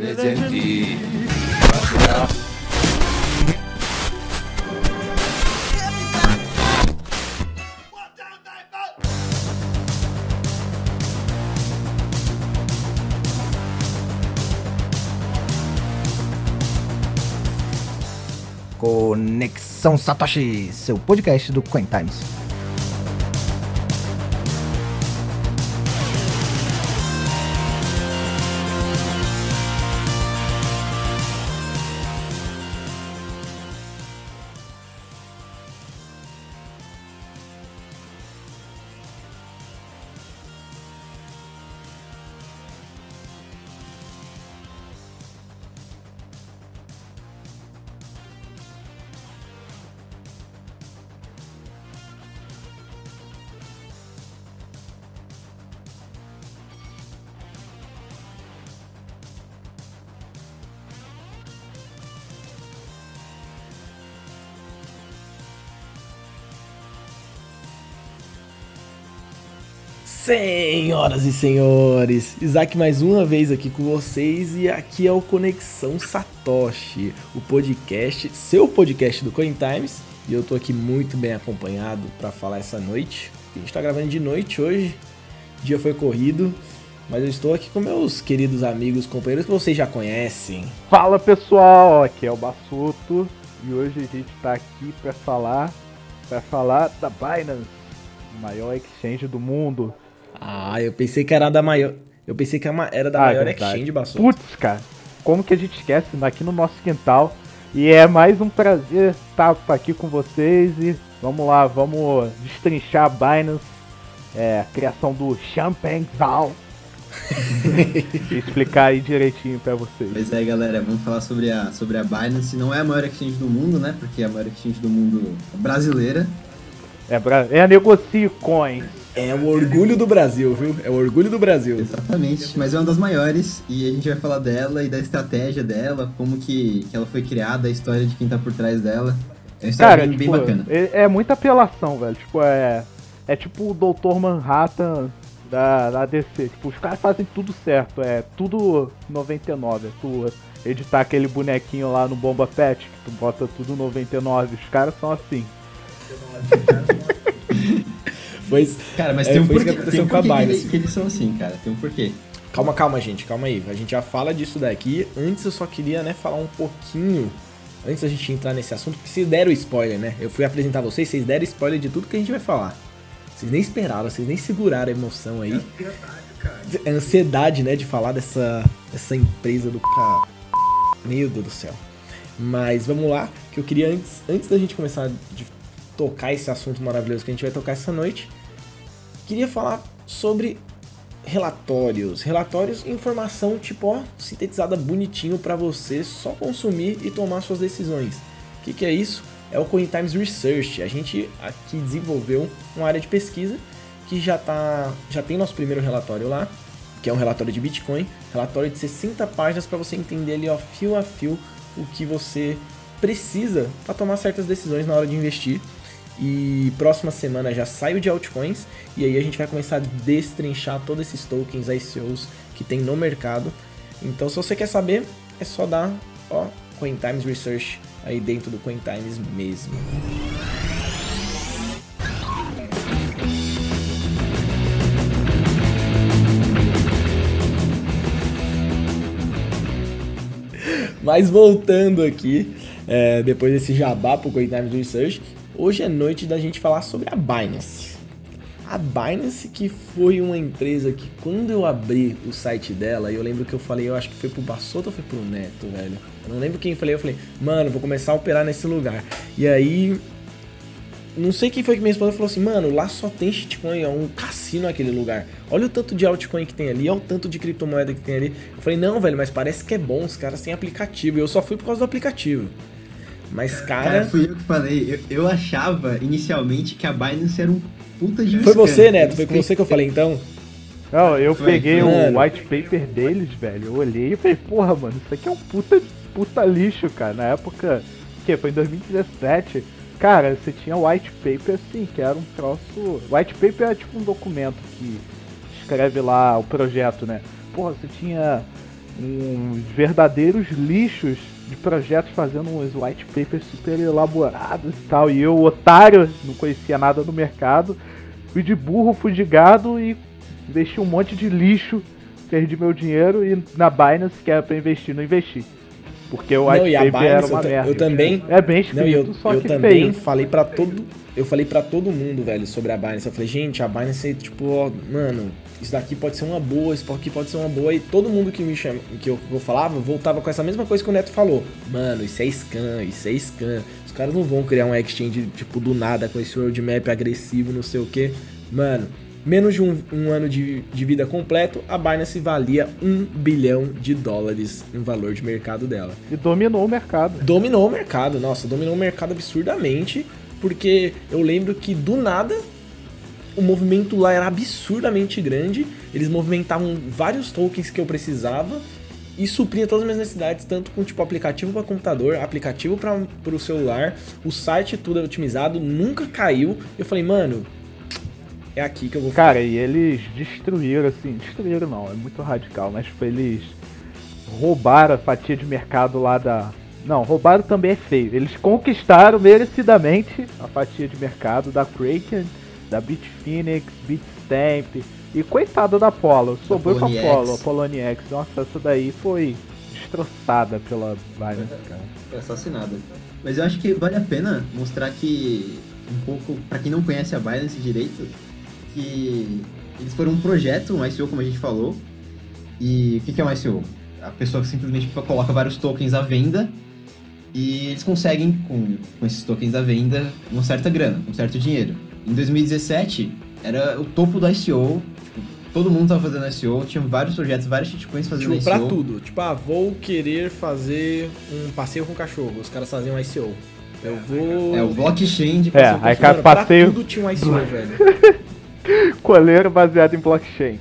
ingredienti. Conexão Satoshi, seu podcast do Coin Times. Senhoras e senhores, Isaac mais uma vez aqui com vocês e aqui é o Conexão Satoshi, o podcast, seu podcast do Coin Times, e eu tô aqui muito bem acompanhado para falar essa noite. A gente tá gravando de noite hoje, o dia foi corrido, mas eu estou aqui com meus queridos amigos, companheiros que vocês já conhecem. Fala pessoal, aqui é o Bassuto e hoje a gente tá aqui para falar para falar da Binance, maior exchange do mundo. Ah, eu pensei que era da maior. Eu pensei que era da Ah, maior verdade. exchange, Bassuto. Putz, cara, como que a gente esquece aqui no nosso quintal? E é mais um prazer estar aqui com vocês e vamos lá, vamos destrinchar a Binance, é, a criação do Champagne Zal. e explicar aí direitinho pra vocês. Pois é, galera, vamos falar sobre a, sobre a Binance. Não é a maior exchange do mundo, né? Porque é a maior exchange do mundo brasileira. É, é a Negocie Coins. É o orgulho do Brasil, viu? É o orgulho do Brasil. Exatamente, mas é uma das maiores e a gente vai falar dela e da estratégia dela, como que, que ela foi criada, a história de quem tá por trás dela. É uma história Cara, bem, tipo, bacana. é, é muita apelação, velho. Tipo, é. É tipo o Dr. Manhattan da, da DC. Tipo, os caras fazem tudo certo. É tudo 99. É tu editar aquele bonequinho lá no Bomba Pet, que tu bota tudo 99. Os caras são assim. Pois. Cara, mas É, tem um foi que porquê, aconteceu tem um com a porquê que, ele- que eles são assim, cara. Tem um porquê. Calma, calma, gente, calma aí. A gente já fala disso daqui. Antes eu só queria, né, falar um pouquinho. Antes da gente entrar nesse assunto, porque vocês deram spoiler, né? Eu fui apresentar vocês, vocês deram spoiler de tudo que a gente vai falar. Vocês nem esperaram, vocês nem seguraram a emoção aí. É ansiedade, né, de falar dessa, dessa empresa do cara. Meu Deus do céu. Mas vamos lá, que eu queria antes, antes da gente começar de tocar esse assunto maravilhoso que a gente vai tocar essa noite, queria falar sobre relatórios. Relatórios, informação tipo, ó, sintetizada bonitinho para você só consumir e tomar suas decisões. O que, que é isso? É o Coin Times Research. A gente aqui desenvolveu uma área de pesquisa que já tá, já tem nosso primeiro relatório lá, que é um relatório de Bitcoin, relatório de 60 páginas para você entender ali, ó, fio a fio o que você precisa para tomar certas decisões na hora de investir. E próxima semana já sai o de altcoins e aí a gente vai começar a destrinchar todos esses tokens ICOs que tem no mercado. Então se você quer saber, é só dar, ó, Coin Times Research aí dentro do Coin Times mesmo. Mas voltando aqui, é, depois desse jabá pro Coin Times Research, hoje é noite da gente falar sobre a Binance. A Binance que foi uma empresa que quando eu abri o site dela, eu lembro que eu falei, eu acho que foi pro Bassoto ou foi pro Neto, velho? Eu não lembro quem eu falei, eu falei, mano, vou começar a operar nesse lugar. E aí, não sei quem foi que minha esposa falou assim, mano, lá só tem shitcoin, é um cassino aquele lugar. Olha o tanto de altcoin que tem ali, olha o tanto de criptomoeda que tem ali. Eu falei, não, velho, mas parece que é bom, os caras têm aplicativo. E eu só fui por causa do aplicativo. Mas, Cara, cara. fui eu que falei. Eu, eu achava inicialmente que a Binance era um puta de um Foi scam. você, Neto, foi com você que eu falei então. Não, eu Foi, peguei o Mano. white paper deles, velho. Eu olhei e falei, porra, mano, isso aqui é um puta, puta lixo, cara. Na época, que foi em 2017, cara, você tinha white paper assim, que era um troço. White paper é tipo um documento que escreve lá o projeto, né? Porra, você tinha uns verdadeiros lixos de projetos fazendo uns white papers super elaborados e tal. E eu, otário, não conhecia nada do mercado, fui de burro, fui de gado e investi um monte de lixo, perdi meu dinheiro e na Binance, que era pra investir, não investi. Porque o white não, paper era uma eu, merda. Eu também. É bem escrito, não, eu, só eu que também feio. falei para todo, eu falei para todo mundo, velho, sobre a Binance. Eu falei, gente, a Binance, tipo, ó, mano, isso daqui pode ser uma boa, isso aqui pode ser uma boa. E todo mundo que me chama, que eu, que eu falava, voltava com essa mesma coisa que o Neto falou. Mano, isso é scam, isso é scam. Os caras não vão criar um exchange, tipo, do nada, com esse roadmap agressivo, não sei o que. Mano, menos de um, um ano de, de, vida completo, a Binance valia um bilhão de dólares no valor de mercado dela. E dominou o mercado. Dominou o mercado, nossa, dominou o mercado absurdamente, porque eu lembro que do nada o movimento lá era absurdamente grande, eles movimentavam vários tokens que eu precisava e supria todas as minhas necessidades, tanto com tipo aplicativo para computador, aplicativo para o celular, o site tudo otimizado, nunca caiu. Eu falei, mano, é aqui que eu vou Cara, e eles destruíram, assim, destruíram não, é muito radical, mas tipo, eles roubaram a fatia de mercado lá da. Não, roubaram também é feio. Eles conquistaram merecidamente a fatia de mercado da Kraken, da Bitfinex, Bitstamp e coitada da Polo. Sobrou com a Polo, a Poloniex. Nossa, essa daí foi destroçada pela Binance, cara. Foi assassinada. Mas eu acho que vale a pena mostrar que um pouco, para quem não conhece a Binance direito, que eles foram um projeto, um ICO, como a gente falou. E o que é um ICO? A pessoa simplesmente coloca vários tokens à venda e eles conseguem, com, com esses tokens à venda, uma certa grana, um certo dinheiro. Em 2017, era o topo do ICO, tipo, todo mundo tava fazendo ICO, tinha vários projetos, vários shitcoins fazendo tipo, ICO. pra tudo. Tipo, ah, vou querer fazer um passeio com cachorro. Os caras faziam ICO. Eu vou. É, o blockchain de É, aí cara, passeio. Tudo tinha um ICO, velho. Coleiro baseado em blockchain.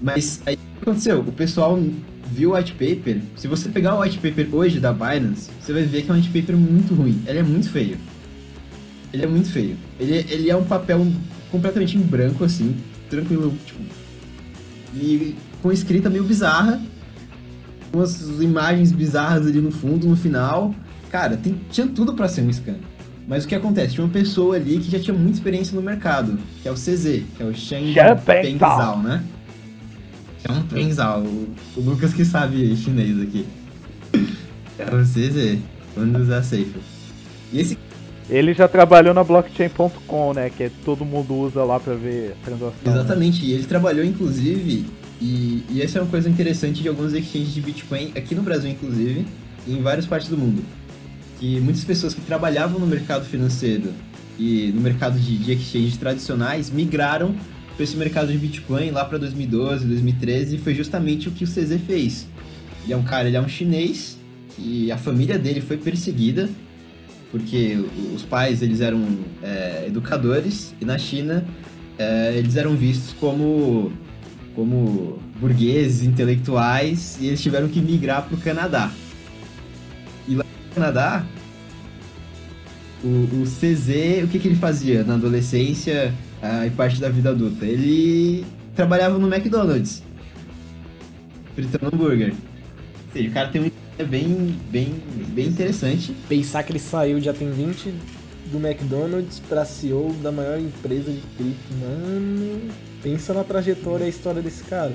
Mas aí o que aconteceu? O pessoal viu o white paper. Se você pegar o white paper hoje da Binance, você vai ver que é um white paper muito ruim. Ele é muito feio. Ele é muito feio. Ele, ele é um papel completamente em branco, assim, tranquilo, tipo. E com escrita meio bizarra. Umas imagens bizarras ali no fundo, no final. Cara, tem, tinha tudo para ser um scam. Mas o que acontece? Tinha uma pessoa ali que já tinha muita experiência no mercado, que é o CZ, que é o Shen Pengzao, né? Shen Pengzao, o, o Lucas que sabe chinês aqui. É o CZ, quando usar safe. E esse ele já trabalhou na blockchain.com, né? Que todo mundo usa lá pra ver transação. Exatamente, e ele trabalhou inclusive, e, e essa é uma coisa interessante de alguns exchanges de Bitcoin, aqui no Brasil inclusive, e em várias partes do mundo. Que muitas pessoas que trabalhavam no mercado financeiro e no mercado de, de exchanges tradicionais migraram para esse mercado de Bitcoin lá para 2012, 2013, e foi justamente o que o CZ fez. Ele é um cara, ele é um chinês, e a família dele foi perseguida porque os pais eles eram é, educadores e na China é, eles eram vistos como como burgueses intelectuais e eles tiveram que migrar para o Canadá. E lá no Canadá o, o CZ o que, que ele fazia na adolescência e parte da vida adulta? Ele trabalhava no McDonald's fritando hambúrguer. Ou seja, o cara tem um é bem, bem, bem interessante. Pensar que ele saiu de atendente do McDonald's para CEO da maior empresa de cripto. Mano, pensa na trajetória e a história desse cara.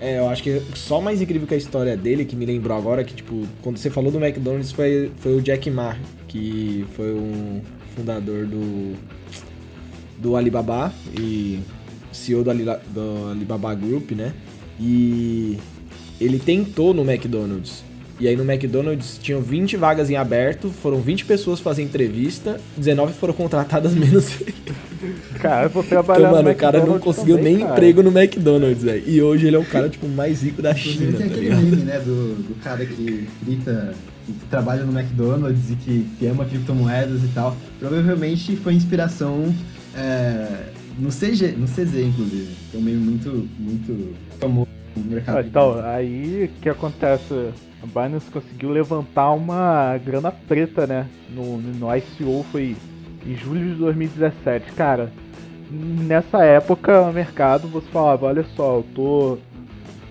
É, eu acho que só mais incrível que a história dele, que me lembrou agora, que tipo, quando você falou do McDonald's foi, foi o Jack Ma, que foi um fundador do, do Alibaba e CEO do, Ali, do Alibaba Group, né? E ele tentou no McDonald's e aí no McDonald's tinham 20 vagas em aberto, foram 20 pessoas fazer entrevista, 19 foram contratadas menos. Cara, vou trabalhar então, mano, o cara não conseguiu também, nem cara. emprego no McDonald's, velho. E hoje ele é o cara, tipo, mais rico da China, tem tá aquele meme, né, do, do cara que frita, que, que trabalha no McDonald's e que, que ama criptomoedas e tal. Provavelmente foi inspiração é, no CG, no CZ, inclusive. É um meme muito, muito famoso no mercado. Ah, então, aí o que acontece? A Binance conseguiu levantar uma grana preta, né? No, no ICO foi em julho de 2017. Cara, nessa época o mercado você falava, olha só, eu tô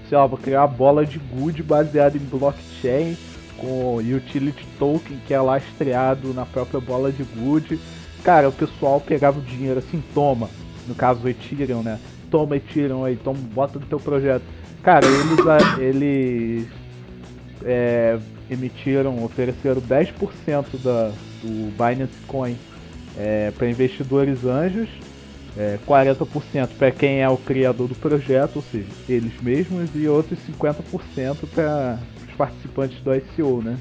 sei lá, vou criar uma bola de good baseada em blockchain com utility token que é lastreado na própria bola de good. Cara, o pessoal pegava o dinheiro assim, toma, no caso o Ethereum, né? Toma Ethereum aí, toma, bota no teu projeto. Cara, eles, eles é, emitiram, ofereceram 10% da, do Binance Coin é, para investidores anjos, é, 40% para quem é o criador do projeto, ou seja, eles mesmos, e outros 50% para os participantes do ICO, né?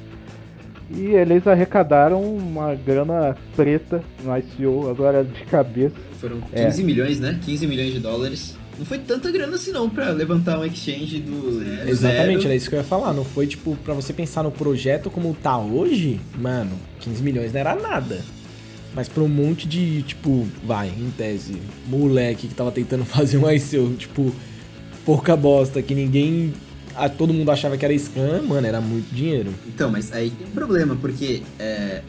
E eles arrecadaram uma grana preta no ICO, agora de cabeça. Foram 15 é. milhões, né? 15 milhões de dólares. Não foi tanta grana assim não pra levantar um exchange do zero. Exatamente, era isso que eu ia falar. Não foi tipo, pra você pensar no projeto como tá hoje, mano, 15 milhões não era nada. Mas pra um monte de, tipo, vai, em tese, moleque que tava tentando fazer um ICO, tipo, porca bosta, que ninguém. A, todo mundo achava que era scam, mano, era muito dinheiro. Então, mas aí tem um problema, porque é,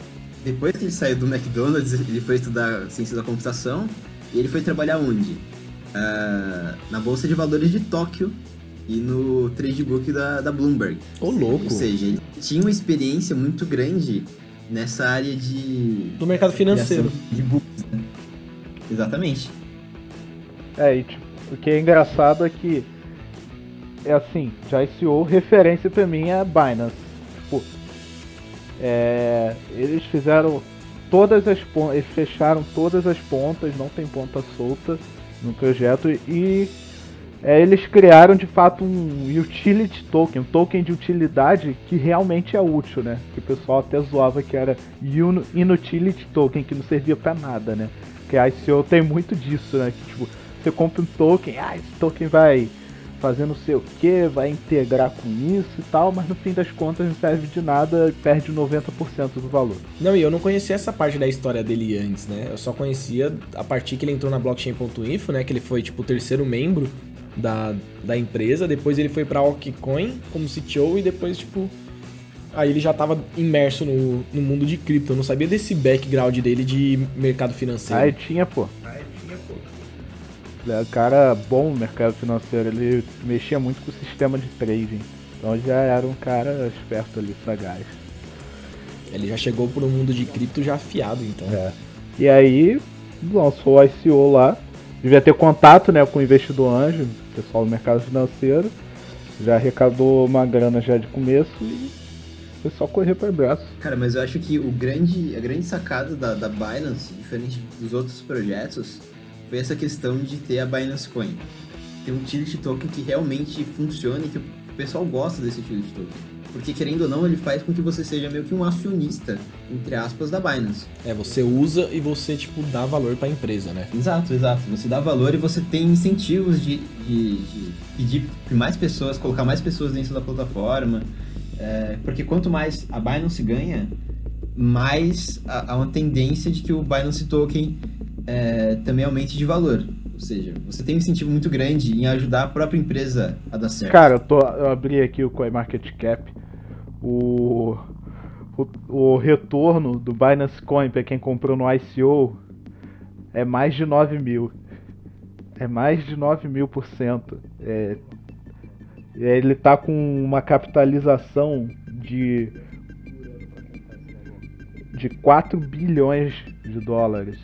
depois que ele saiu do McDonald's, ele foi estudar ciência da computação e ele foi trabalhar onde? Uh, na Bolsa de Valores de Tóquio e no Tradebook da, da Bloomberg. Ô, louco! Ou seja, ele tinha uma experiência muito grande nessa área de... Do mercado financeiro. De, de books, né? Exatamente. É, e tipo, o que é engraçado é que é assim, já ICO referência pra mim é a Binance. Tipo, é, eles fizeram todas as pontas, eles fecharam todas as pontas, não tem ponta solta no projeto e é, eles criaram de fato um utility token, um token de utilidade que realmente é útil, né? Que o pessoal até zoava que era inutility token, que não servia para nada, né? Que a ICO tem muito disso, né? Que tipo, você compra um token, ah, esse token vai fazer não sei o que, vai integrar com isso e tal, mas no fim das contas não serve de nada e perde 90% do valor. Não, e eu não conhecia essa parte da história dele antes, né? Eu só conhecia a partir que ele entrou na blockchain.info, né? Que ele foi tipo o terceiro membro da, da empresa, depois ele foi pra Okcoin como CTO e depois, tipo, aí ele já tava imerso no, no mundo de cripto. Eu não sabia desse background dele de mercado financeiro. Aí tinha, pô. Ele é um cara bom no mercado financeiro, ele mexia muito com o sistema de trading. Então já era um cara esperto ali, sagaz. Ele já chegou pro mundo de cripto já afiado, então. É. E aí, lançou o ICO lá. Devia ter contato né, com o investidor anjo, pessoal do mercado financeiro. Já arrecadou uma grana já de começo e foi só correr para braço. Cara, mas eu acho que o grande, a grande sacada da, da Binance, diferente dos outros projetos, foi essa questão de ter a Binance Coin. Ter um utility token que realmente funcione e que o pessoal gosta desse utility token. Porque, querendo ou não, ele faz com que você seja meio que um acionista, entre aspas, da Binance. É, você usa e você, tipo, dá valor para a empresa, né? Exato, exato. Você dá valor e você tem incentivos de, de, de pedir mais pessoas, colocar mais pessoas dentro da plataforma. É, porque quanto mais a Binance ganha, mais há uma tendência de que o Binance Token é, também aumente de valor. Ou seja, você tem um incentivo muito grande em ajudar a própria empresa a dar certo. Cara, eu, tô, eu abri aqui o CoinMarketCap. O, o, o retorno do Binance Coin para quem comprou no ICO é mais de 9 mil. É mais de 9 mil por cento. É, ele tá com uma capitalização de de 4 bilhões de dólares.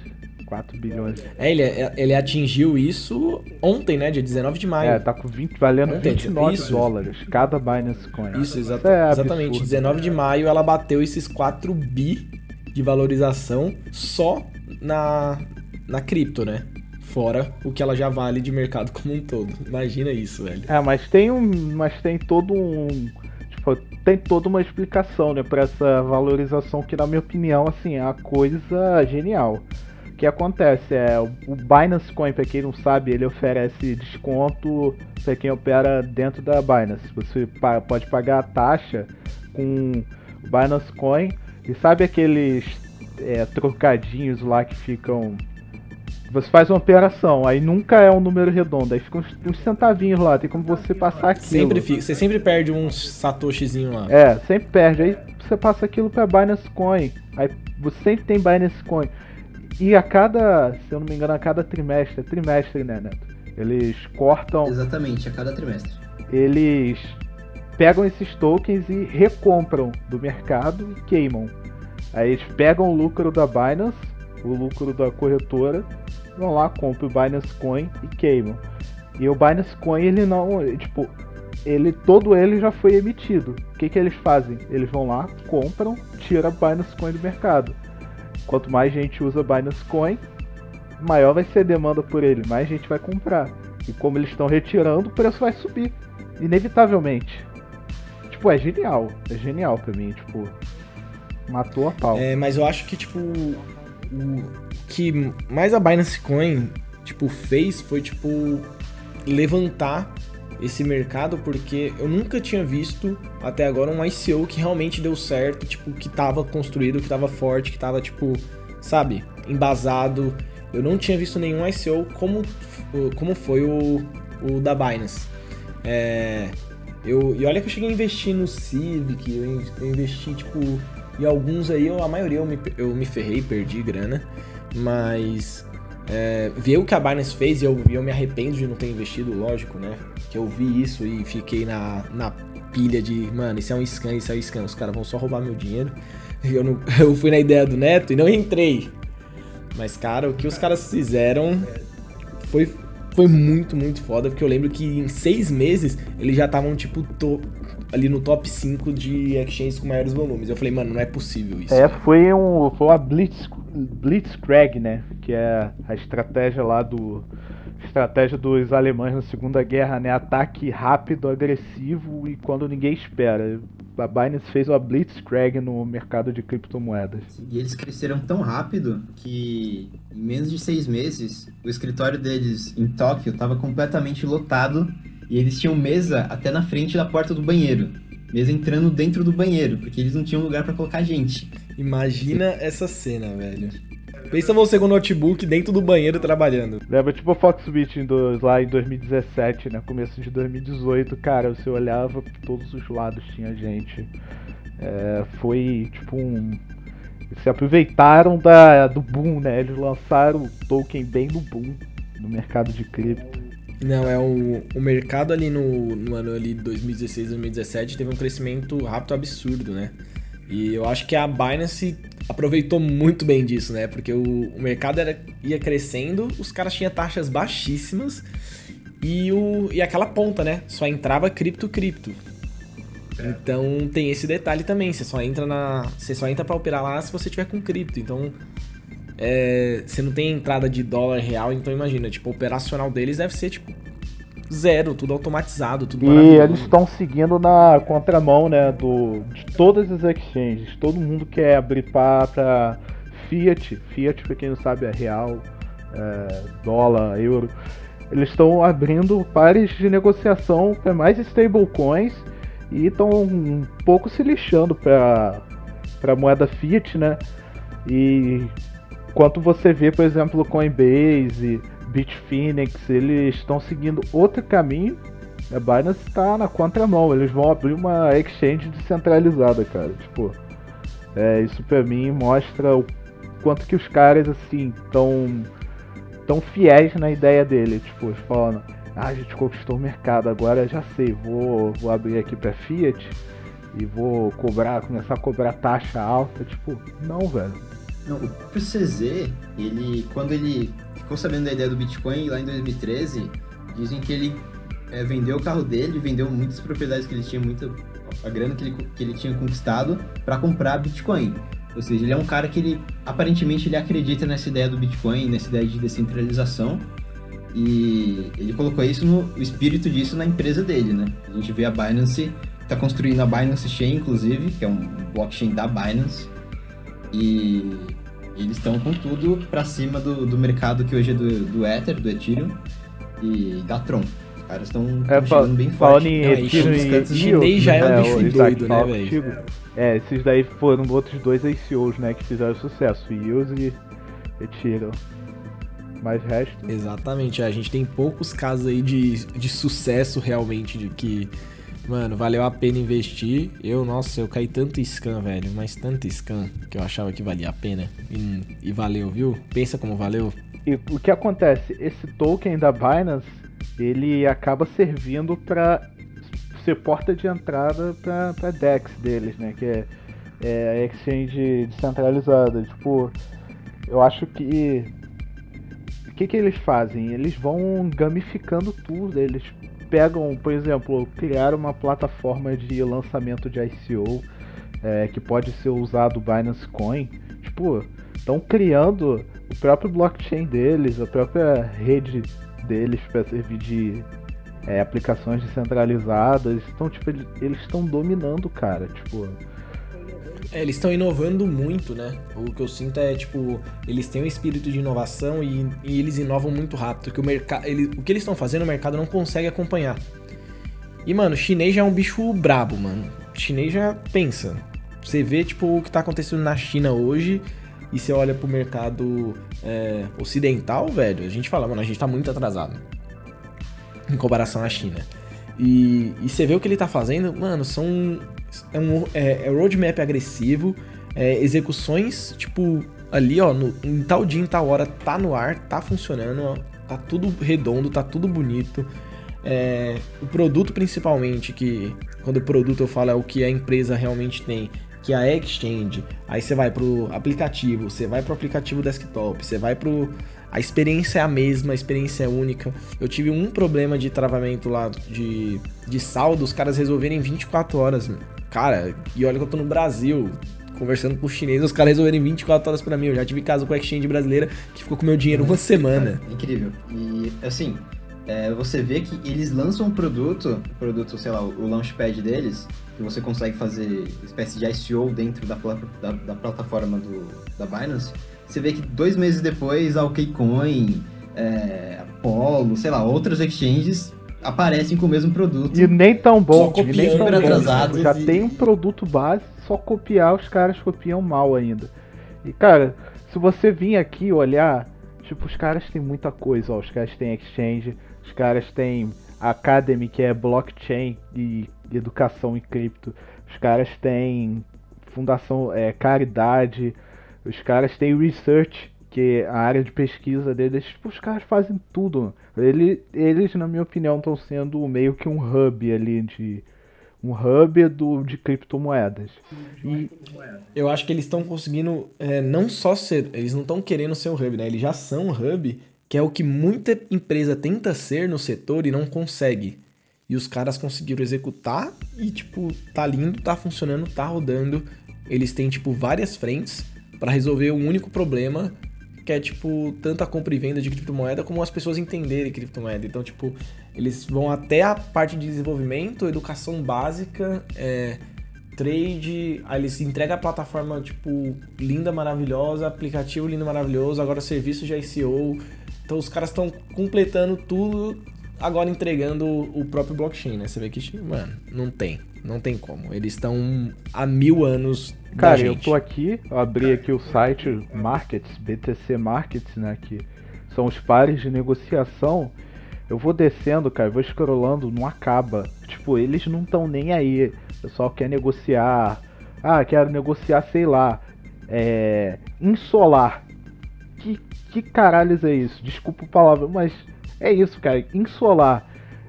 4 bilhões. É, ele, ele atingiu isso ontem, né? Dia 19 de maio. É, tá com 20, valendo ontem, 29 isso. dólares cada Binance Coin. Isso, exata, é exatamente. Absurdo. 19 de maio ela bateu esses 4 bi de valorização só na, na cripto, né? Fora o que ela já vale de mercado como um todo. Imagina isso, velho. É, mas tem um. Mas tem todo um. Tipo, tem toda uma explicação, né, pra essa valorização que, na minha opinião, assim, é uma coisa genial que acontece é o Binance Coin, para quem não sabe, ele oferece desconto para quem opera dentro da Binance. Você pode pagar a taxa com o Binance Coin e sabe aqueles é, trocadinhos lá que ficam você faz uma operação, aí nunca é um número redondo, aí ficam uns, uns centavinhos lá, tem como você passar aquilo. Sempre fica, você sempre perde uns satoshizinho lá. É, sempre perde. Aí você passa aquilo para Binance Coin. Aí você sempre tem Binance Coin. E a cada, se eu não me engano, a cada trimestre, trimestre, né, Neto? Eles cortam. Exatamente, a cada trimestre. eles pegam esses tokens e recompram do mercado e queimam. Aí eles pegam o lucro da Binance, o lucro da corretora, vão lá, compram o Binance Coin e queimam. E o Binance Coin, ele não, tipo, ele todo ele já foi emitido. O que que eles fazem? Eles vão lá, compram, tira a Binance Coin do mercado. Quanto mais gente usa Binance Coin, maior vai ser a demanda por ele, mais gente vai comprar. E como eles estão retirando, o preço vai subir, inevitavelmente. Tipo, é genial, é genial pra mim, tipo, matou a pau. É, mas eu acho que, tipo, o que mais a Binance Coin, tipo, fez foi, tipo, levantar esse mercado, porque eu nunca tinha visto até agora um ICO que realmente deu certo, tipo, que tava construído, que tava forte, que tava, tipo, sabe, embasado. Eu não tinha visto nenhum ICO como, como foi o, o da Binance. É, eu, e olha que eu cheguei a investir no Civic, eu, investi, tipo, e alguns aí, eu, a maioria eu me, eu me ferrei, perdi grana. Mas é, ver o que a Binance fez e eu, eu me arrependo de não ter investido, lógico, né? Que eu vi isso e fiquei na, na pilha de, mano, isso é um scan, isso é um scan, os caras vão só roubar meu dinheiro. Eu, não, eu fui na ideia do Neto e não entrei. Mas, cara, o que os caras fizeram foi, foi muito, muito foda, porque eu lembro que em seis meses eles já estavam, tipo, to, ali no top 5 de exchanges com maiores volumes. Eu falei, mano, não é possível isso. É, foi, um, foi uma blitz, Blitzkrieg, né? Que é a estratégia lá do. Estratégia dos alemães na Segunda Guerra, né? Ataque rápido, agressivo e quando ninguém espera. A Binance fez uma Blitzkrieg no mercado de criptomoedas. E eles cresceram tão rápido que em menos de seis meses o escritório deles em Tóquio estava completamente lotado e eles tinham mesa até na frente da porta do banheiro. Mesa entrando dentro do banheiro, porque eles não tinham lugar para colocar gente. Imagina essa cena, velho. Pensa você com o notebook dentro do banheiro trabalhando. Lembra tipo a Foxbit lá em 2017, né? Começo de 2018, cara, você olhava por todos os lados tinha gente. É, foi tipo um. Se aproveitaram da, do boom, né? Eles lançaram o token bem no boom no mercado de cripto. Não, é o, o mercado ali no, no ano ali 2016, 2017 teve um crescimento rápido absurdo, né? E eu acho que a Binance aproveitou muito bem disso, né? Porque o, o mercado era, ia crescendo, os caras tinham taxas baixíssimas e, o, e aquela ponta, né? Só entrava cripto cripto. Então tem esse detalhe também, você só entra na, você só entra para operar lá se você tiver com cripto. Então é, você não tem entrada de dólar real, então imagina, tipo, o operacional deles deve ser, tipo, zero, tudo automatizado, tudo E eles estão seguindo na contramão, né, do, de todas as exchanges. Todo mundo quer abrir para Fiat. Fiat, pra quem não sabe, é real, é, dólar, euro. Eles estão abrindo pares de negociação para mais stablecoins e estão um pouco se lixando para para moeda Fiat, né? E Enquanto você vê, por exemplo, Coinbase, Bitfinex, eles estão seguindo outro caminho. A Binance está na contramão, eles vão abrir uma exchange descentralizada, cara. Tipo, é, isso pra mim mostra o quanto que os caras, assim, tão, tão fiéis na ideia dele. Tipo, falando, ah, a gente conquistou o mercado, agora já sei, vou, vou abrir aqui pra Fiat e vou cobrar, começar a cobrar taxa alta. Tipo, não, velho não, o próprio CZ, ele, quando ele ficou sabendo da ideia do Bitcoin lá em 2013, dizem que ele é, vendeu o carro dele, vendeu muitas propriedades que ele tinha, muita a grana que ele, que ele tinha conquistado para comprar Bitcoin. Ou seja, ele é um cara que ele aparentemente ele acredita nessa ideia do Bitcoin, nessa ideia de descentralização. E ele colocou isso no o espírito disso na empresa dele, né? A gente vê a Binance está construindo a Binance Chain, inclusive, que é um blockchain da Binance. E eles estão com tudo para cima do, do mercado que hoje é do, do Ether, do Ethereum e da Tron. Os caras estão é, chegando bem forte. Em Não, Ethereum e chinês já é um bicho doido, né, velho? É, esses daí foram outros dois ICOs, né, que fizeram sucesso, EOS e Ethereum. Mais resto. Exatamente, a gente tem poucos casos aí de, de sucesso realmente, de que Mano, valeu a pena investir. Eu, nossa, eu caí tanto scan, velho. Mas tanto scan que eu achava que valia a pena. E, e valeu, viu? Pensa como valeu. E o que acontece? Esse token da Binance, ele acaba servindo para ser porta de entrada pra DEX deles, né? Que é, é exchange descentralizada. Tipo, eu acho que. O que, que eles fazem? Eles vão gamificando tudo. Eles pegam, por exemplo, criar uma plataforma de lançamento de ICO é, que pode ser usado o Binance Coin. Tipo, estão criando o próprio blockchain deles, a própria rede deles para servir de é, aplicações descentralizadas. Então, tipo, eles estão dominando, cara. Tipo. É, eles estão inovando muito, né? O que eu sinto é, tipo, eles têm um espírito de inovação e, e eles inovam muito rápido. Que o, mercado, ele, o que eles estão fazendo, o mercado não consegue acompanhar. E, mano, chinês já é um bicho brabo, mano. chinês já pensa. Você vê, tipo, o que tá acontecendo na China hoje e você olha pro mercado é, ocidental, velho, a gente fala, mano, a gente tá muito atrasado em comparação à China. E, e você vê o que ele tá fazendo, mano, são. É um é, é roadmap agressivo, é, execuções, tipo, ali, ó, no, em tal dia, em tal hora, tá no ar, tá funcionando, ó, tá tudo redondo, tá tudo bonito. É, o produto, principalmente, que quando o produto eu falo é o que a empresa realmente tem, que é a Exchange. Aí você vai pro aplicativo, você vai pro aplicativo desktop, você vai pro a experiência é a mesma, a experiência é única. Eu tive um problema de travamento lá de, de saldo, os caras resolverem em 24 horas. Cara, e olha que eu tô no Brasil, conversando com os chineses, os caras resolverem 24 horas para mim. Eu já tive caso com a Exchange brasileira que ficou com meu dinheiro uma semana. incrível. E assim, é, você vê que eles lançam um produto, produto, sei lá, o launchpad deles, que você consegue fazer espécie de ICO dentro da, da, da plataforma do, da Binance. Você vê que dois meses depois a OKCoin, é, Apollo, sei lá, outras exchanges aparecem com o mesmo produto. E nem tão bom, e nem tão bom. Já e... tem um produto base, só copiar, os caras copiam mal ainda. E cara, se você vir aqui olhar, tipo, os caras têm muita coisa, ó, os caras têm exchange, os caras têm Academy, que é blockchain e educação em cripto. Os caras têm fundação, é, caridade. Os caras têm research, que é a área de pesquisa deles. Tipo, os caras fazem tudo. Ele, eles, na minha opinião, estão sendo meio que um hub ali de um hub do, de criptomoedas. E eu acho que eles estão conseguindo é, não só ser, eles não estão querendo ser um hub, né? Eles já são um hub que é o que muita empresa tenta ser no setor e não consegue. E os caras conseguiram executar e, tipo, tá lindo, tá funcionando, tá rodando. Eles têm, tipo, várias frentes para resolver um único problema, que é, tipo, tanto a compra e venda de criptomoeda como as pessoas entenderem criptomoeda. Então, tipo, eles vão até a parte de desenvolvimento, educação básica, é, trade, aí eles entregam a plataforma, tipo, linda, maravilhosa, aplicativo lindo, maravilhoso, agora serviço de ICO, então os caras estão completando tudo, agora entregando o próprio blockchain, né? Você vê que, mano, não tem. Não tem como. Eles estão há mil anos. Cara, eu tô aqui, eu abri aqui o site Markets, BTC Markets, né? Que são os pares de negociação. Eu vou descendo, cara, vou scrollando, não acaba. Tipo, eles não estão nem aí. O pessoal quer negociar. Ah, quero negociar, sei lá. É. Insolar. Que caralhos é isso? Desculpa a palavra, mas é isso, cara. Insolar.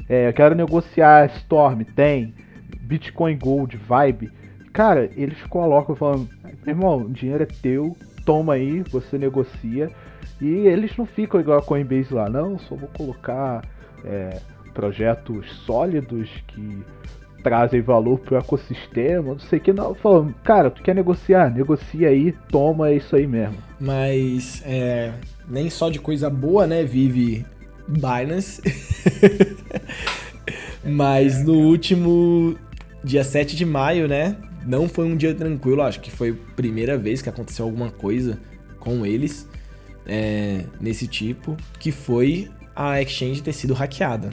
É, eu quero negociar Storm, tem. Bitcoin Gold, Vibe. Cara, eles colocam falando, irmão, o dinheiro é teu, toma aí, você negocia. E eles não ficam igual a Coinbase lá, não, só vou colocar é, projetos sólidos que trazem valor pro ecossistema, não sei o que, não. Falando, cara, tu quer negociar? Negocia aí, toma, é isso aí mesmo. Mas é, nem só de coisa boa, né, vive Binance. Mas no último dia 7 de maio, né, não foi um dia tranquilo, acho que foi a primeira vez que aconteceu alguma coisa com eles é, nesse tipo, que foi a exchange ter sido hackeada.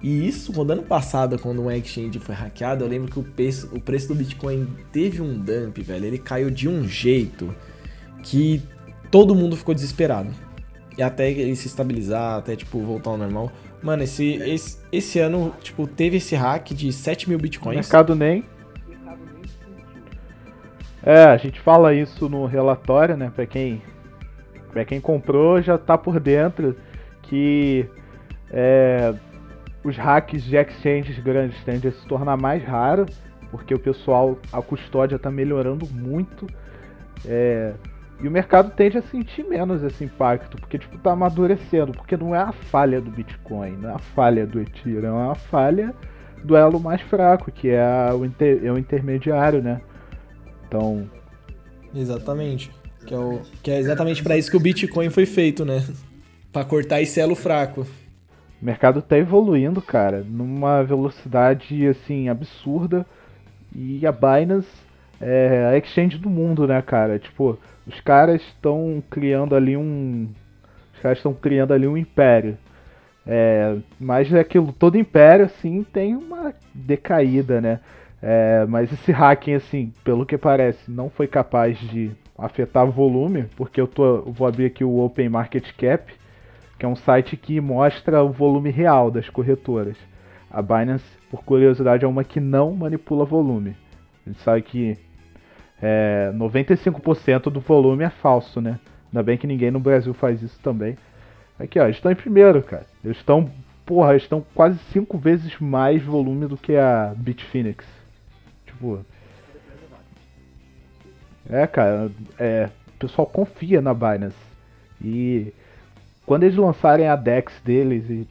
E isso, quando ano passado, quando um exchange foi hackeado, eu lembro que o preço, o preço do Bitcoin teve um dump, velho. Ele caiu de um jeito que todo mundo ficou desesperado. E até ele se estabilizar, até, tipo, voltar ao normal. Mano, esse, esse, esse ano, tipo, teve esse hack de 7 mil bitcoins. Mercado nem. É, a gente fala isso no relatório, né? Pra quem, pra quem comprou já tá por dentro que é, os hacks de exchanges grandes tendem a se tornar mais raro, porque o pessoal, a custódia está melhorando muito. É, e o mercado tende a sentir menos esse impacto, porque tipo, tá amadurecendo, porque não é a falha do Bitcoin, não é a falha do Ethereum, é a falha do elo mais fraco, que é o, inter, é o intermediário, né? Então. Exatamente. Que é, o, que é exatamente para isso que o Bitcoin foi feito, né? para cortar esse elo fraco. O mercado tá evoluindo, cara, numa velocidade assim absurda. E a Binance é a exchange do mundo, né, cara? Tipo, os caras estão criando ali um. Os caras estão criando ali um império. É, mas é aquilo, todo império, assim, tem uma decaída, né? É, mas esse hacking, assim, pelo que parece, não foi capaz de afetar volume, porque eu, tô, vou abrir aqui o Open Market Cap, que é um site que mostra o volume real das corretoras. A Binance, por curiosidade, é uma que não manipula volume. A gente sabe que é, 95% do volume é falso, né? Ainda bem que ninguém no Brasil faz isso também. Aqui, ó, eles estão em primeiro, cara. Eles estão, porra, eles estão quase cinco vezes mais volume do que a Bitfinex. Tipo. É, cara, é, o pessoal confia na Binance. E quando eles lançarem a DEX deles e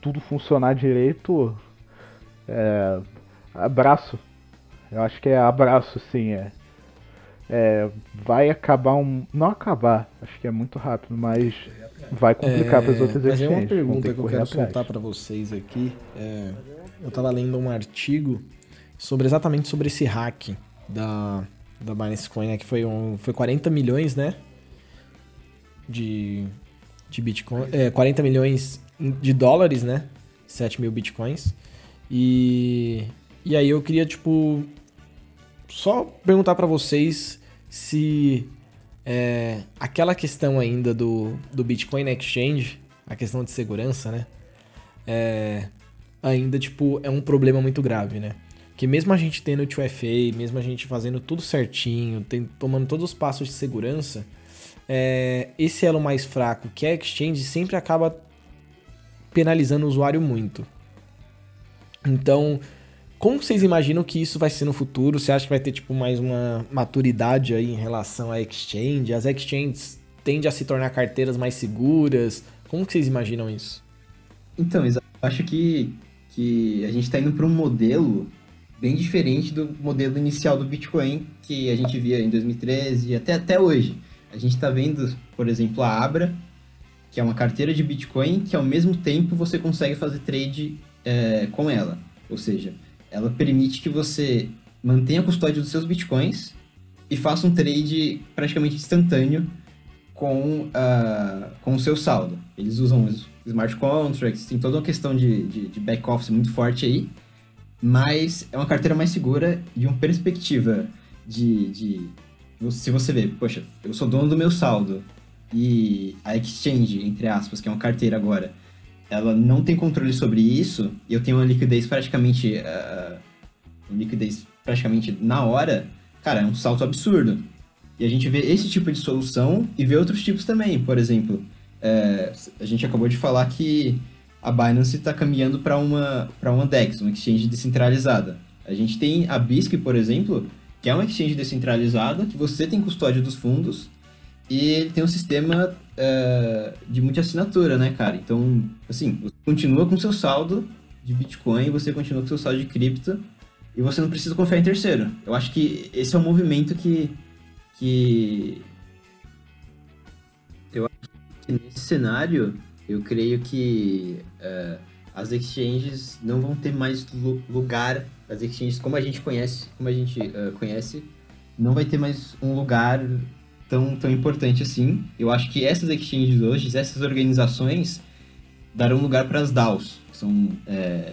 tudo funcionar direito, é, abraço. Eu acho que é abraço, sim. É, é, vai acabar um. Não acabar, acho que é muito rápido, mas vai complicar é, para as outras mas exchanges. Mas é uma pergunta que, que eu quero atrás. soltar para vocês aqui. É, eu estava lendo um artigo sobre exatamente sobre esse hack da, da Binance Coin, né, que foi, um, foi 40 milhões, né? De, de Bitcoin. É, 40 milhões de dólares, né? 7 mil Bitcoins. E, e aí eu queria, tipo, só perguntar para vocês se é, aquela questão ainda do, do Bitcoin Exchange, a questão de segurança, né? É, ainda, tipo, é um problema muito grave, né? Que mesmo a gente tendo o 2FA, mesmo a gente fazendo tudo certinho, tem, tomando todos os passos de segurança, é, esse elo mais fraco, que é exchange, sempre acaba penalizando o usuário muito. Então, como vocês imaginam que isso vai ser no futuro? Você acha que vai ter tipo mais uma maturidade aí em relação à exchange? As exchanges tendem a se tornar carteiras mais seguras? Como vocês imaginam isso? Então, eu acho que, que a gente está indo para um modelo bem diferente do modelo inicial do Bitcoin que a gente via em 2013 e até, até hoje. A gente está vendo, por exemplo, a Abra, que é uma carteira de Bitcoin que ao mesmo tempo você consegue fazer trade é, com ela. Ou seja, ela permite que você mantenha a custódia dos seus bitcoins e faça um trade praticamente instantâneo com, uh, com o seu saldo. Eles usam os smart contracts, tem toda uma questão de, de, de back-office muito forte aí, mas é uma carteira mais segura de uma perspectiva de, de... Se você vê, poxa, eu sou dono do meu saldo e a exchange, entre aspas, que é uma carteira agora, ela não tem controle sobre isso, e eu tenho uma liquidez praticamente. Uh, liquidez praticamente na hora, cara, é um salto absurdo. E a gente vê esse tipo de solução e vê outros tipos também. Por exemplo, é, a gente acabou de falar que a Binance está caminhando para uma, uma DEX, uma exchange descentralizada. A gente tem a BISC, por exemplo, que é uma exchange descentralizada, que você tem custódia dos fundos, e ele tem um sistema uh, de multi-assinatura, né, cara? Então, assim, você continua com seu saldo de Bitcoin, você continua com seu saldo de cripto, e você não precisa confiar em terceiro. Eu acho que esse é um movimento que. que... Eu acho que nesse cenário, eu creio que uh, as exchanges não vão ter mais lugar. As exchanges, como a gente conhece, como a gente uh, conhece, não vai ter mais um lugar tão, tão importante assim. Eu acho que essas exchanges hoje, essas organizações, darão lugar para as DAOs, que são é,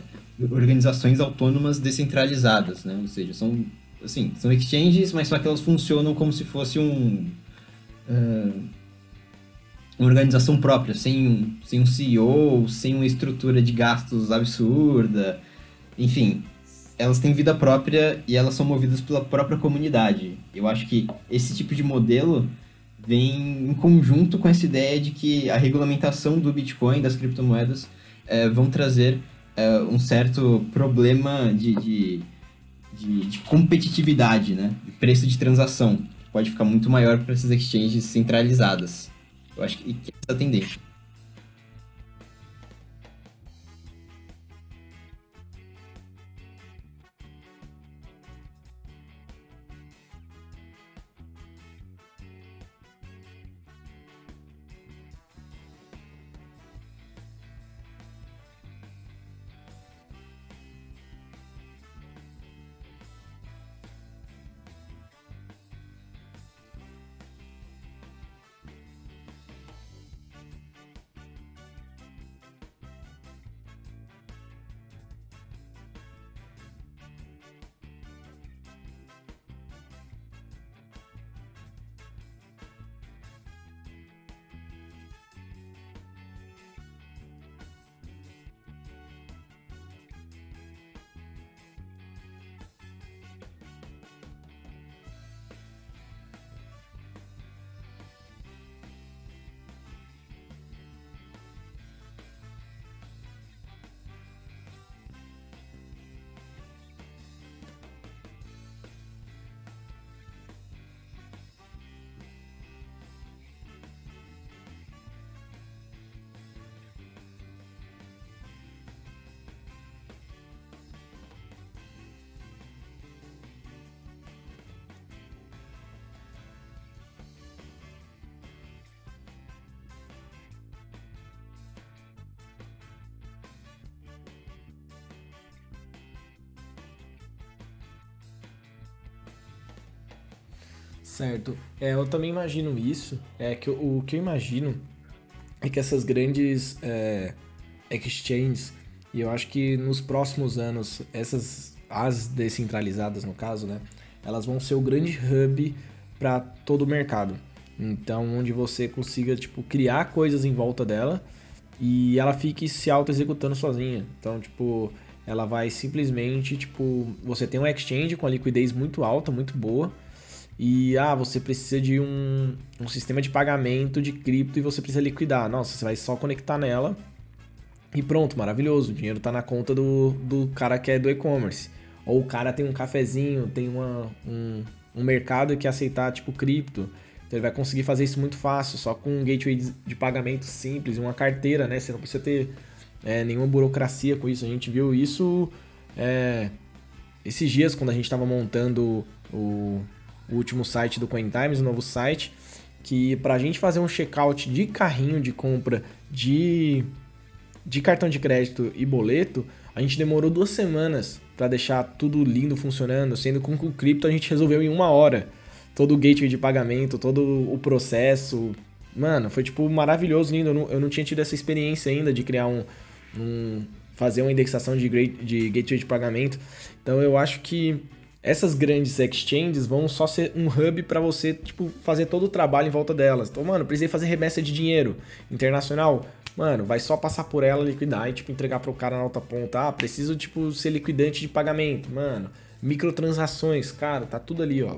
organizações autônomas descentralizadas, né? Ou seja, são, assim, são exchanges, mas só que elas funcionam como se fosse um... Uh, uma organização própria, sem um, sem um CEO, sem uma estrutura de gastos absurda, enfim, elas têm vida própria e elas são movidas pela própria comunidade. Eu acho que esse tipo de modelo vem em conjunto com essa ideia de que a regulamentação do Bitcoin, das criptomoedas, é, vão trazer é, um certo problema de, de, de, de competitividade, né? De preço de transação. Pode ficar muito maior para essas exchanges centralizadas. Eu acho que, essa é a tendência. Certo. É, eu também imagino isso. É que o, o que eu imagino é que essas grandes é, exchanges, e eu acho que nos próximos anos, essas as descentralizadas no caso, né, elas vão ser o grande hub para todo o mercado. Então, onde você consiga tipo criar coisas em volta dela e ela fique se auto executando sozinha. Então, tipo, ela vai simplesmente, tipo, você tem um exchange com a liquidez muito alta, muito boa e ah, você precisa de um, um sistema de pagamento de cripto e você precisa liquidar. Nossa, você vai só conectar nela e pronto, maravilhoso. O dinheiro está na conta do, do cara que é do e-commerce. Ou o cara tem um cafezinho, tem uma, um, um mercado que aceitar tipo cripto. Então ele vai conseguir fazer isso muito fácil, só com um gateway de pagamento simples, uma carteira, né? Você não precisa ter é, nenhuma burocracia com isso. A gente viu isso é, esses dias quando a gente estava montando o, o último site do Coin Times, o novo site, que para a gente fazer um checkout de carrinho de compra de, de cartão de crédito e boleto, a gente demorou duas semanas para deixar tudo lindo funcionando, sendo que com o cripto a gente resolveu em uma hora. Todo o gateway de pagamento, todo o processo. Mano, foi tipo maravilhoso, lindo. Eu não, eu não tinha tido essa experiência ainda de criar um, um fazer uma indexação de, de gateway de pagamento. Então eu acho que essas grandes exchanges vão só ser um hub para você, tipo, fazer todo o trabalho em volta delas. Então, mano, precisei fazer remessa de dinheiro internacional. Mano, vai só passar por ela, liquidar e, tipo, entregar pro cara na outra ponta. Ah, preciso, tipo, ser liquidante de pagamento. Mano, microtransações, cara, tá tudo ali, ó.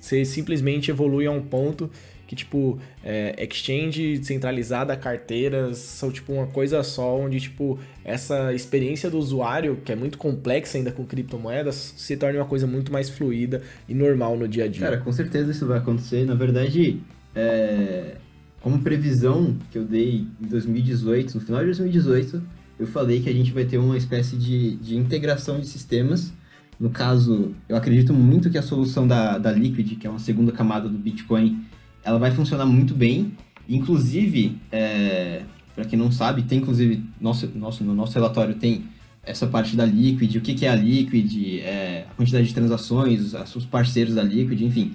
Você simplesmente evolui a um ponto que, tipo, é, exchange centralizada, carteiras, são, tipo, uma coisa só, onde, tipo, essa experiência do usuário, que é muito complexa ainda com criptomoedas, se torna uma coisa muito mais fluida e normal no dia a dia. Cara, com certeza isso vai acontecer. Na verdade, é... como previsão que eu dei em 2018, no final de 2018, eu falei que a gente vai ter uma espécie de, de integração de sistemas. No caso, eu acredito muito que a solução da, da Liquid, que é uma segunda camada do Bitcoin, ela vai funcionar muito bem. Inclusive, é, para quem não sabe, tem inclusive nosso, nosso, no nosso relatório tem essa parte da Liquid, o que, que é a Liquid, é, a quantidade de transações, os, os parceiros da Liquid, enfim,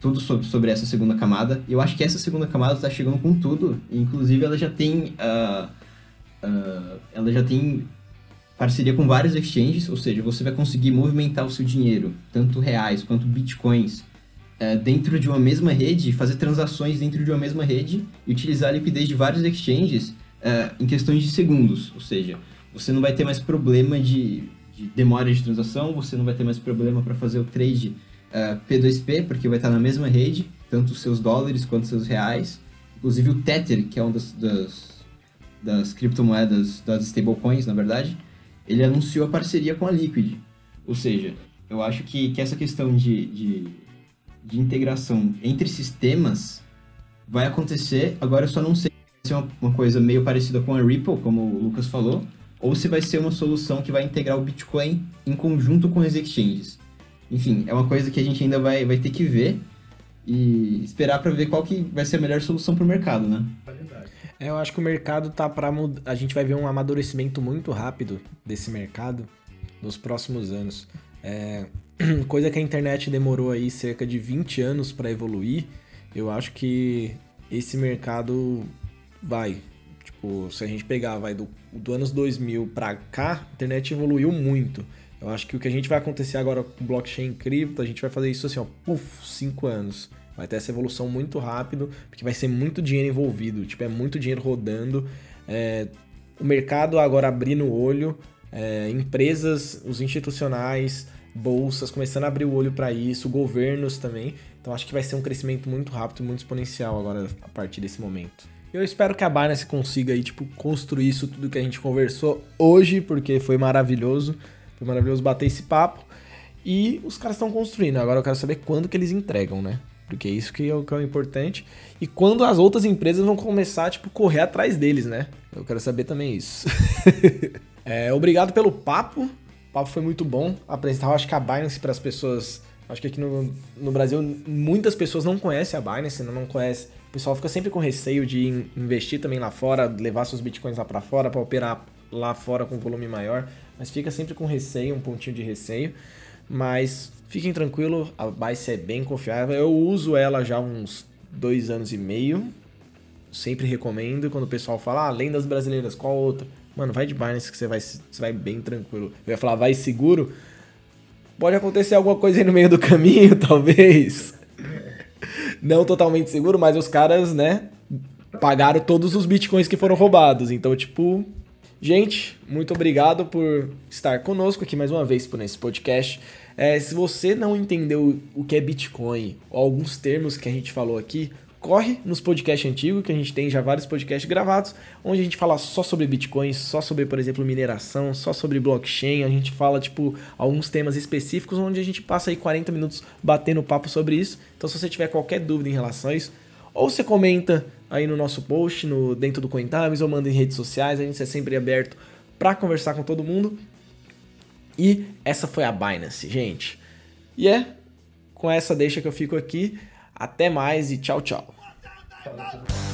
tudo sobre, sobre essa segunda camada. Eu acho que essa segunda camada está chegando com tudo. Inclusive, ela já tem, uh, uh, ela já tem parceria com vários exchanges, ou seja, você vai conseguir movimentar o seu dinheiro, tanto reais quanto bitcoins, é, dentro de uma mesma rede, fazer transações dentro de uma mesma rede e utilizar a liquidez de vários exchanges é, em questões de segundos. Ou seja, você não vai ter mais problema de, de demora de transação, você não vai ter mais problema para fazer o trade é, P2P, porque vai estar na mesma rede, tanto os seus dólares quanto seus reais. Inclusive o Tether, que é uma das, das, das criptomoedas, das stablecoins, na verdade, ele anunciou a parceria com a Liquid. Ou seja, eu acho que, que essa questão de, de, de integração entre sistemas vai acontecer, agora eu só não sei se é uma, uma coisa meio parecida com a Ripple, como o Lucas falou, ou se vai ser uma solução que vai integrar o Bitcoin em conjunto com os exchanges. Enfim, é uma coisa que a gente ainda vai, vai ter que ver e esperar para ver qual que vai ser a melhor solução para o mercado, né? É, eu acho que o mercado tá para a gente vai ver um amadurecimento muito rápido desse mercado nos próximos anos. É... coisa que a internet demorou aí cerca de 20 anos para evoluir. Eu acho que esse mercado vai, tipo, se a gente pegar vai do, do anos 2000 para cá, a internet evoluiu muito. Eu acho que o que a gente vai acontecer agora com blockchain cripto, a gente vai fazer isso assim, ó, puf, 5 anos. Vai ter essa evolução muito rápido, porque vai ser muito dinheiro envolvido, tipo, é muito dinheiro rodando. É, o mercado agora abrindo o olho, é, empresas, os institucionais, bolsas começando a abrir o olho para isso, governos também. Então acho que vai ser um crescimento muito rápido muito exponencial agora a partir desse momento. Eu espero que a Binance consiga aí, tipo, construir isso tudo que a gente conversou hoje, porque foi maravilhoso. Foi maravilhoso bater esse papo. E os caras estão construindo. Agora eu quero saber quando que eles entregam, né? Porque é isso que é o que é o importante. E quando as outras empresas vão começar, tipo, correr atrás deles, né? Eu quero saber também isso. é, obrigado pelo papo. Papo foi muito bom. Apresentar, eu acho que a Binance para as pessoas. Acho que aqui no, no Brasil muitas pessoas não conhecem a Binance, não, não conhecem. O pessoal fica sempre com receio de investir também lá fora, levar seus bitcoins lá para fora para operar lá fora com volume maior, mas fica sempre com receio, um pontinho de receio. Mas fiquem tranquilos, a Binance é bem confiável. Eu uso ela já há uns dois anos e meio. Sempre recomendo. Quando o pessoal fala, ah, além das brasileiras, qual outra? Mano, vai de Binance que você vai, você vai bem tranquilo. Eu ia falar, vai seguro. Pode acontecer alguma coisa aí no meio do caminho, talvez. Não totalmente seguro, mas os caras, né, pagaram todos os bitcoins que foram roubados. Então, tipo, Gente, muito obrigado por estar conosco aqui mais uma vez por esse podcast. É, se você não entendeu o que é Bitcoin ou alguns termos que a gente falou aqui, corre nos podcasts antigos, que a gente tem já vários podcasts gravados, onde a gente fala só sobre Bitcoin, só sobre, por exemplo, mineração, só sobre blockchain, a gente fala, tipo, alguns temas específicos, onde a gente passa aí 40 minutos batendo papo sobre isso. Então, se você tiver qualquer dúvida em relação a isso, ou você comenta aí no nosso post, no dentro do Cointimes, ou manda em redes sociais, a gente é sempre aberto para conversar com todo mundo. E essa foi a Binance, gente. E é com essa deixa que eu fico aqui. Até mais e tchau, tchau. Bye.